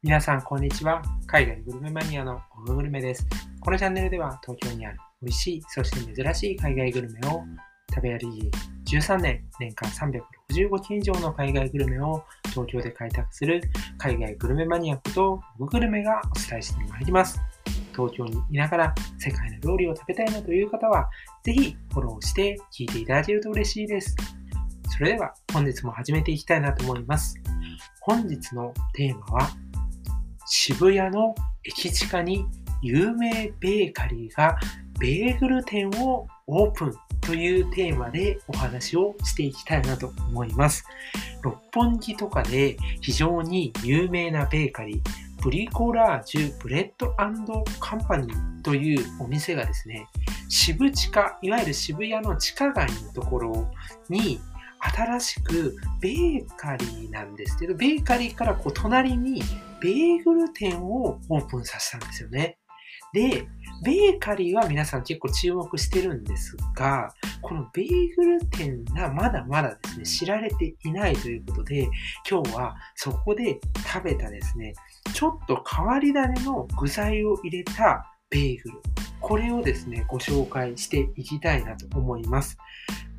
皆さん、こんにちは。海外グルメマニアのオググルメです。このチャンネルでは、東京にある美味しい、そして珍しい海外グルメを食べ歩き13年、年間365件以上の海外グルメを東京で開拓する海外グルメマニアことオググルメがお伝えしてまいります。東京にいながら世界の料理を食べたいなという方は、ぜひフォローして聞いていただけると嬉しいです。それでは本日も始めていきたいなと思います。本日のテーマは、渋谷の駅地下に有名ベーカリーがベーグル店をオープンというテーマでお話をしていきたいなと思います。六本木とかで非常に有名なベーカリー、ブリコラージュブレッドカンパニーというお店がですね、渋地下、いわゆる渋谷の地下街のところに新しくベーカリーなんですけど、ベーカリーからこう隣にベーグル店をオープンさせたんですよね。で、ベーカリーは皆さん結構注目してるんですが、このベーグル店がまだまだですね、知られていないということで、今日はそこで食べたですね、ちょっと変わり種の具材を入れたベーグル。これをですね、ご紹介していきたいなと思います。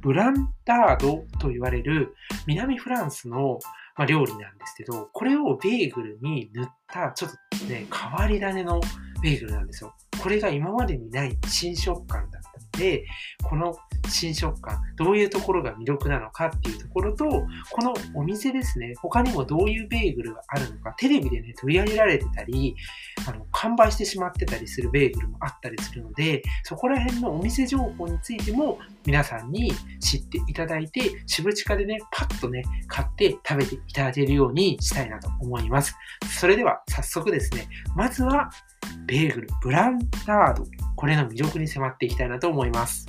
ブランダードと言われる南フランスのま料理なんですけど、これをベーグルに塗ったちょっとね、変わり種のベーグルなんですよ。これが今までにない新食感だで、この新食感、どういうところが魅力なのかっていうところと、このお店ですね、他にもどういうベーグルがあるのか、テレビでね、取り上げられてたり、あの、完売してしまってたりするベーグルもあったりするので、そこら辺のお店情報についても皆さんに知っていただいて、渋地下でね、パッとね、買って食べていただけるようにしたいなと思います。それでは早速ですね、まずはベーグル、ブランダード、これの魅力に迫っていきたいなと思います。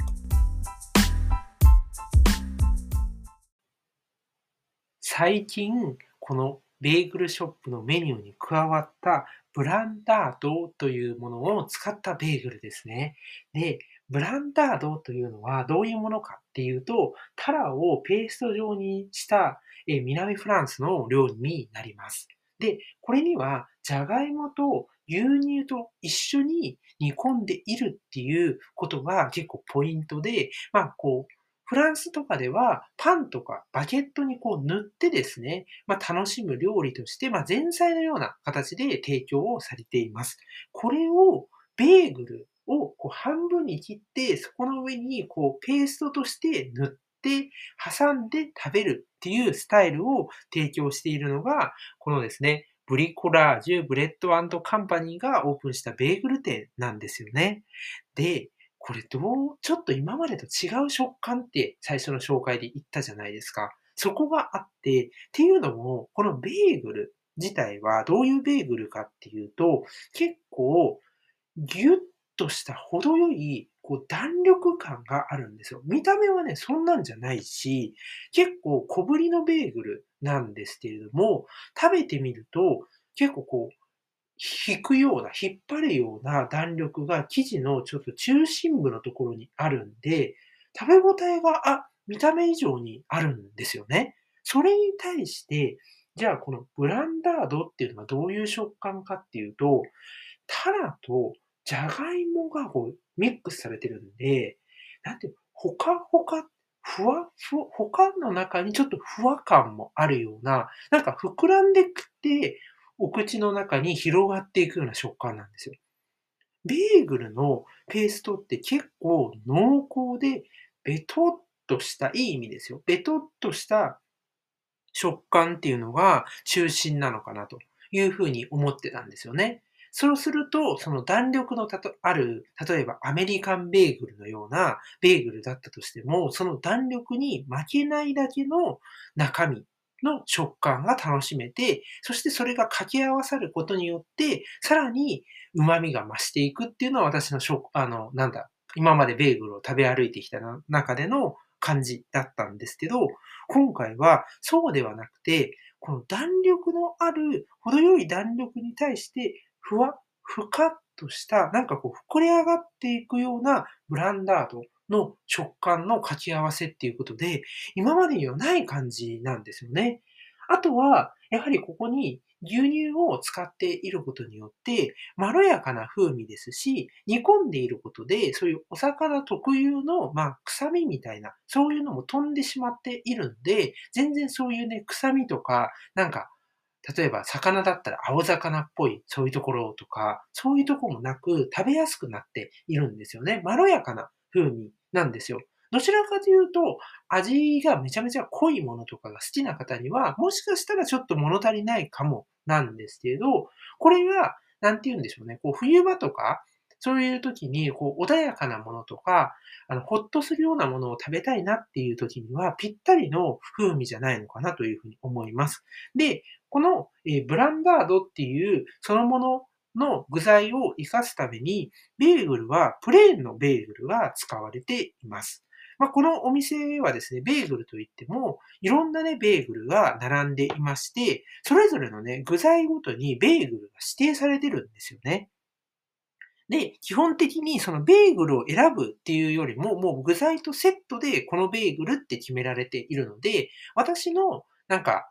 最近、このベーグルショップのメニューに加わったブランダードというものを使ったベーグルですね。で、ブランダードというのはどういうものかっていうと、タラをペースト状にした南フランスの料理になります。で、これにはじゃがいもと牛乳と一緒に煮込んでいるっていうことが結構ポイントで、まあこう、フランスとかではパンとかバケットにこう塗ってですね、まあ、楽しむ料理として、まあ、前菜のような形で提供をされています。これをベーグルをこう半分に切って、そこの上にこうペーストとして塗って挟んで食べるっていうスタイルを提供しているのが、このですね、ブリコラージュブレッドカンパニーがオープンしたベーグル店なんですよね。で、これどう、ちょっと今までと違う食感って最初の紹介で言ったじゃないですか。そこがあって、っていうのも、このベーグル自体はどういうベーグルかっていうと、結構ギュッとした程よいこう弾力感があるんですよ。見た目はね、そんなんじゃないし、結構小ぶりのベーグルなんですけれども、食べてみると結構こう引くような、引っ張るような弾力が生地のちょっと中心部のところにあるんで、食べ応えが、あ、見た目以上にあるんですよね。それに対して、じゃあこのブランダードっていうのはどういう食感かっていうと、タラとジャガイモがこうミックスされてるんで、なんていう、ほかほかっ、ふわふわ、他の中にちょっとふわ感もあるような、なんか膨らんでくって、お口の中に広がっていくような食感なんですよ。ベーグルのペーストって結構濃厚で、ベトっとした、いい意味ですよ。ベトっとした食感っていうのが中心なのかなというふうに思ってたんですよね。そうすると、その弾力のたとある、例えばアメリカンベーグルのようなベーグルだったとしても、その弾力に負けないだけの中身の食感が楽しめて、そしてそれが掛け合わさることによって、さらに旨味が増していくっていうのは私の食、あの、なんだ、今までベーグルを食べ歩いてきた中での感じだったんですけど、今回はそうではなくて、この弾力のある、程よい弾力に対して、ふわ、ふかっとした、なんかこう、膨れ上がっていくようなブランダードの食感の掛け合わせっていうことで、今までにはない感じなんですよね。あとは、やはりここに牛乳を使っていることによって、まろやかな風味ですし、煮込んでいることで、そういうお魚特有の、まあ、臭みみたいな、そういうのも飛んでしまっているんで、全然そういうね、臭みとか、なんか、例えば魚だったら青魚っぽい、そういうところとか、そういうとこもなく食べやすくなっているんですよね。まろやかな風味なんですよ。どちらかというと、味がめちゃめちゃ濃いものとかが好きな方には、もしかしたらちょっと物足りないかもなんですけど、これが、なんて言うんでしょうね、こう冬場とか、そういう時に、こう、穏やかなものとか、あの、ほっとするようなものを食べたいなっていう時には、ぴったりの風味じゃないのかなというふうに思います。で、この、えー、ブランダードっていうそのものの具材を活かすために、ベーグルはプレーンのベーグルが使われています。まあ、このお店はですね、ベーグルといっても、いろんなね、ベーグルが並んでいまして、それぞれのね、具材ごとにベーグルが指定されてるんですよね。で、基本的にそのベーグルを選ぶっていうよりも、もう具材とセットでこのベーグルって決められているので、私のなんか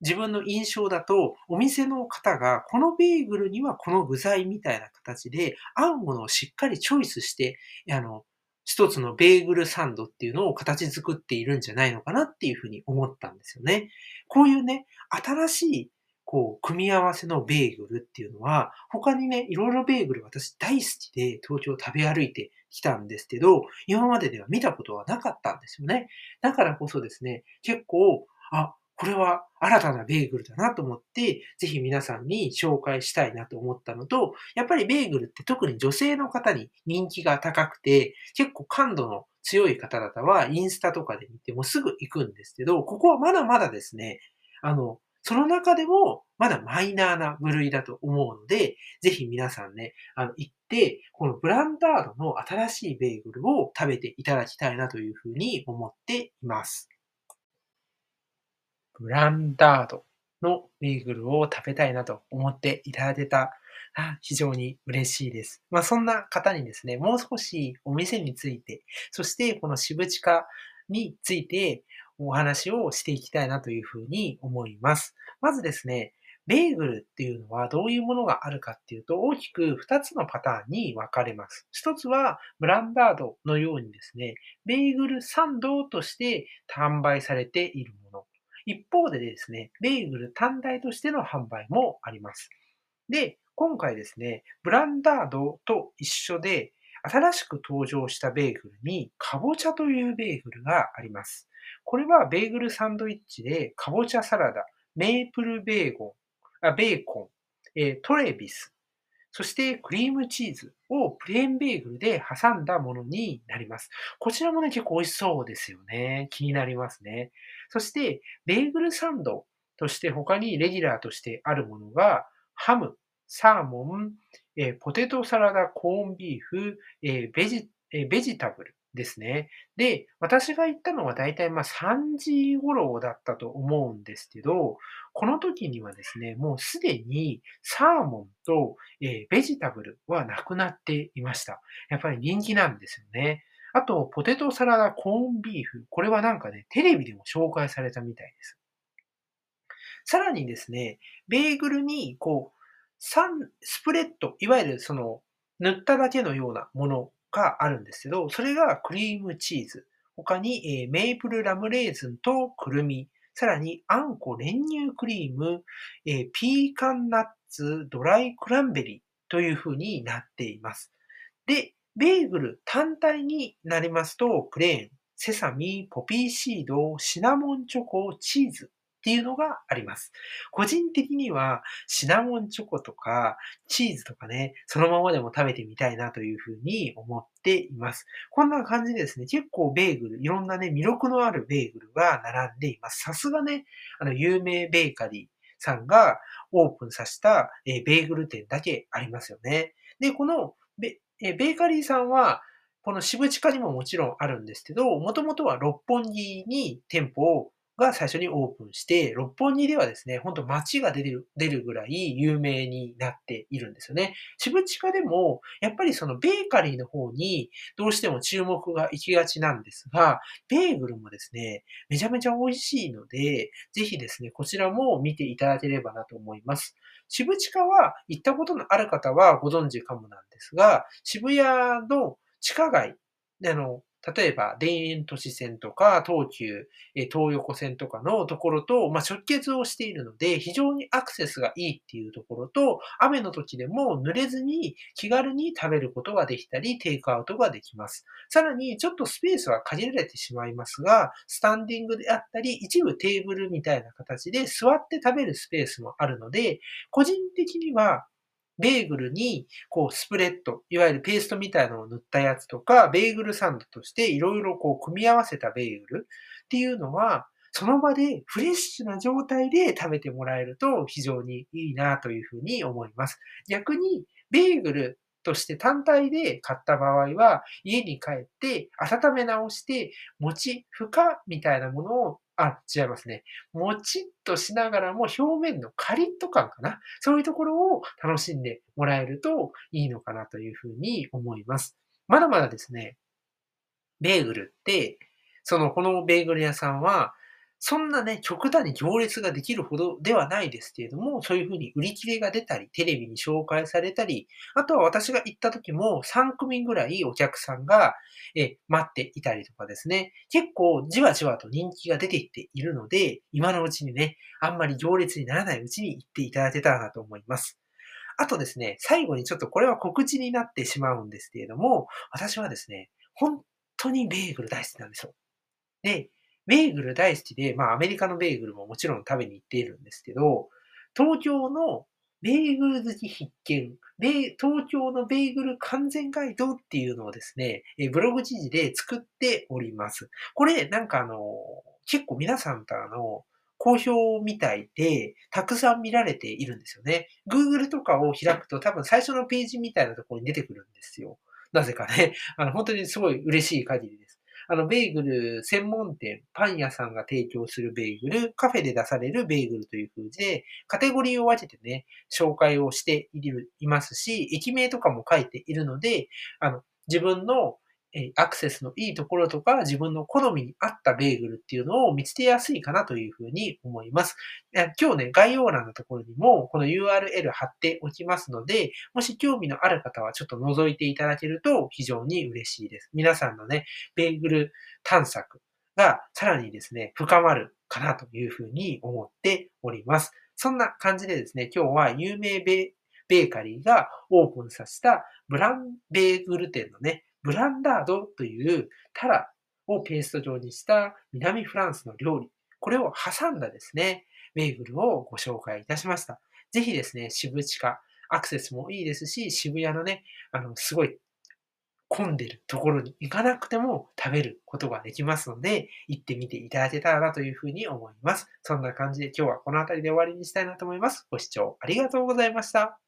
自分の印象だと、お店の方がこのベーグルにはこの具材みたいな形で合うものをしっかりチョイスして、あの、一つのベーグルサンドっていうのを形作っているんじゃないのかなっていうふうに思ったんですよね。こういうね、新しいこう、組み合わせのベーグルっていうのは、他にね、いろいろベーグル私大好きで東京を食べ歩いてきたんですけど、今まででは見たことはなかったんですよね。だからこそですね、結構、あ、これは新たなベーグルだなと思って、ぜひ皆さんに紹介したいなと思ったのと、やっぱりベーグルって特に女性の方に人気が高くて、結構感度の強い方々はインスタとかで見てもすぐ行くんですけど、ここはまだまだですね、あの、その中でもまだマイナーな部類だと思うので、ぜひ皆さんね、あの、行って、このブランダードの新しいベーグルを食べていただきたいなというふうに思っています。ブランダードのベーグルを食べたいなと思っていただけたら非常に嬉しいです。まあそんな方にですね、もう少しお店について、そしてこの渋地下についてお話をしていきたいなというふうに思います。まずですね、ベーグルっていうのはどういうものがあるかっていうと、大きく2つのパターンに分かれます。1つは、ブランダードのようにですね、ベーグルサンドとして販売されているもの。一方でですね、ベーグル単体としての販売もあります。で、今回ですね、ブランダードと一緒で、新しく登場したベーグルに、かぼちゃというベーグルがあります。これはベーグルサンドイッチで、かぼちゃサラダ、メープルベーゴン、あベーコン、えトレビス、そしてクリームチーズをプレーンベーグルで挟んだものになります。こちらもね、結構美味しそうですよね。気になりますね。そして、ベーグルサンドとして他にレギュラーとしてあるものが、ハム、サーモン、えポテトサラダ、コーンビーフ、えベジえベジタブル、ですね。で、私が行ったのは大体まあ3時頃だったと思うんですけど、この時にはですね、もうすでにサーモンと、えー、ベジタブルはなくなっていました。やっぱり人気なんですよね。あと、ポテトサラダコーンビーフ。これはなんかね、テレビでも紹介されたみたいです。さらにですね、ベーグルに、こう、サン、スプレッド、いわゆるその、塗っただけのようなものがあるんですけど、それがクリームチーズ。他に、えー、メープルラムレーズンとくるみ。さらに、あんこ練乳クリーム、えー、ピーカンナッツ、ドライクランベリーという風になっています。で、ベーグル単体になりますと、プレーン、セサミ、ポピーシード、シナモンチョコ、チーズっていうのがあります。個人的にはシナモンチョコとかチーズとかね、そのままでも食べてみたいなというふうに思っています。こんな感じでですね、結構ベーグル、いろんなね、魅力のあるベーグルが並んでいます。さすがね、あの、有名ベーカリーさんがオープンさせた、えベーグル店だけありますよね。で、このベえベーカリーさんは、この渋地下にももちろんあるんですけど、もともとは六本木に店舗をが最初にオープンして、六本木ではですね、ほんと街が出る、出るぐらい有名になっているんですよね。渋地下でも、やっぱりそのベーカリーの方にどうしても注目が行きがちなんですが、ベーグルもですね、めちゃめちゃ美味しいので、ぜひですね、こちらも見ていただければなと思います。渋地下は行ったことのある方はご存知かもなんですが、渋谷の地下街、あの、例えば、田園都市線とか、東急、東横線とかのところと、まあ、直結をしているので、非常にアクセスがいいっていうところと、雨の時でも濡れずに気軽に食べることができたり、テイクアウトができます。さらに、ちょっとスペースは限られてしまいますが、スタンディングであったり、一部テーブルみたいな形で座って食べるスペースもあるので、個人的にはベーグルに、こう、スプレッド、いわゆるペーストみたいなのを塗ったやつとか、ベーグルサンドとしていろいろこう、組み合わせたベーグルっていうのは、その場でフレッシュな状態で食べてもらえると非常にいいなというふうに思います。逆に、ベーグルとして単体で買った場合は、家に帰って温め直して、餅、負荷みたいなものをあ、違いますね。もちっとしながらも表面のカリッと感かな。そういうところを楽しんでもらえるといいのかなというふうに思います。まだまだですね、ベーグルって、その、このベーグル屋さんは、そんなね、極端に行列ができるほどではないですけれども、そういうふうに売り切れが出たり、テレビに紹介されたり、あとは私が行った時も3組ぐらいお客さんがえ待っていたりとかですね、結構じわじわと人気が出ていっているので、今のうちにね、あんまり行列にならないうちに行っていただけたらなと思います。あとですね、最後にちょっとこれは告知になってしまうんですけれども、私はですね、本当にベーグル大好きなんですよ。で、ベーグル大好きで、まあアメリカのベーグルももちろん食べに行っているんですけど、東京のベーグル好き必見、東京のベーグル完全ガイドっていうのをですね、ブログ記事で作っております。これ、なんかあの、結構皆さんからの好評みたいで、たくさん見られているんですよね。Google とかを開くと多分最初のページみたいなところに出てくるんですよ。なぜかね。あの、本当にすごい嬉しい限りです。あの、ベーグル専門店、パン屋さんが提供するベーグル、カフェで出されるベーグルという風で、カテゴリーを分けてね、紹介をしていますし、駅名とかも書いているので、あの、自分のえアクセスのいいところとか、自分の好みに合ったベーグルっていうのを見つけやすいかなというふうに思います。今日ね、概要欄のところにも、この URL 貼っておきますので、もし興味のある方はちょっと覗いていただけると非常に嬉しいです。皆さんのね、ベーグル探索がさらにですね、深まるかなというふうに思っております。そんな感じでですね、今日は有名ベーカリーがオープンさせたブランベーグル店のね、ブランダードというタラをペースト状にした南フランスの料理。これを挟んだですね、ベーグルをご紹介いたしました。ぜひですね、渋地下、アクセスもいいですし、渋谷のね、あの、すごい混んでるところに行かなくても食べることができますので、行ってみていただけたらなというふうに思います。そんな感じで今日はこの辺りで終わりにしたいなと思います。ご視聴ありがとうございました。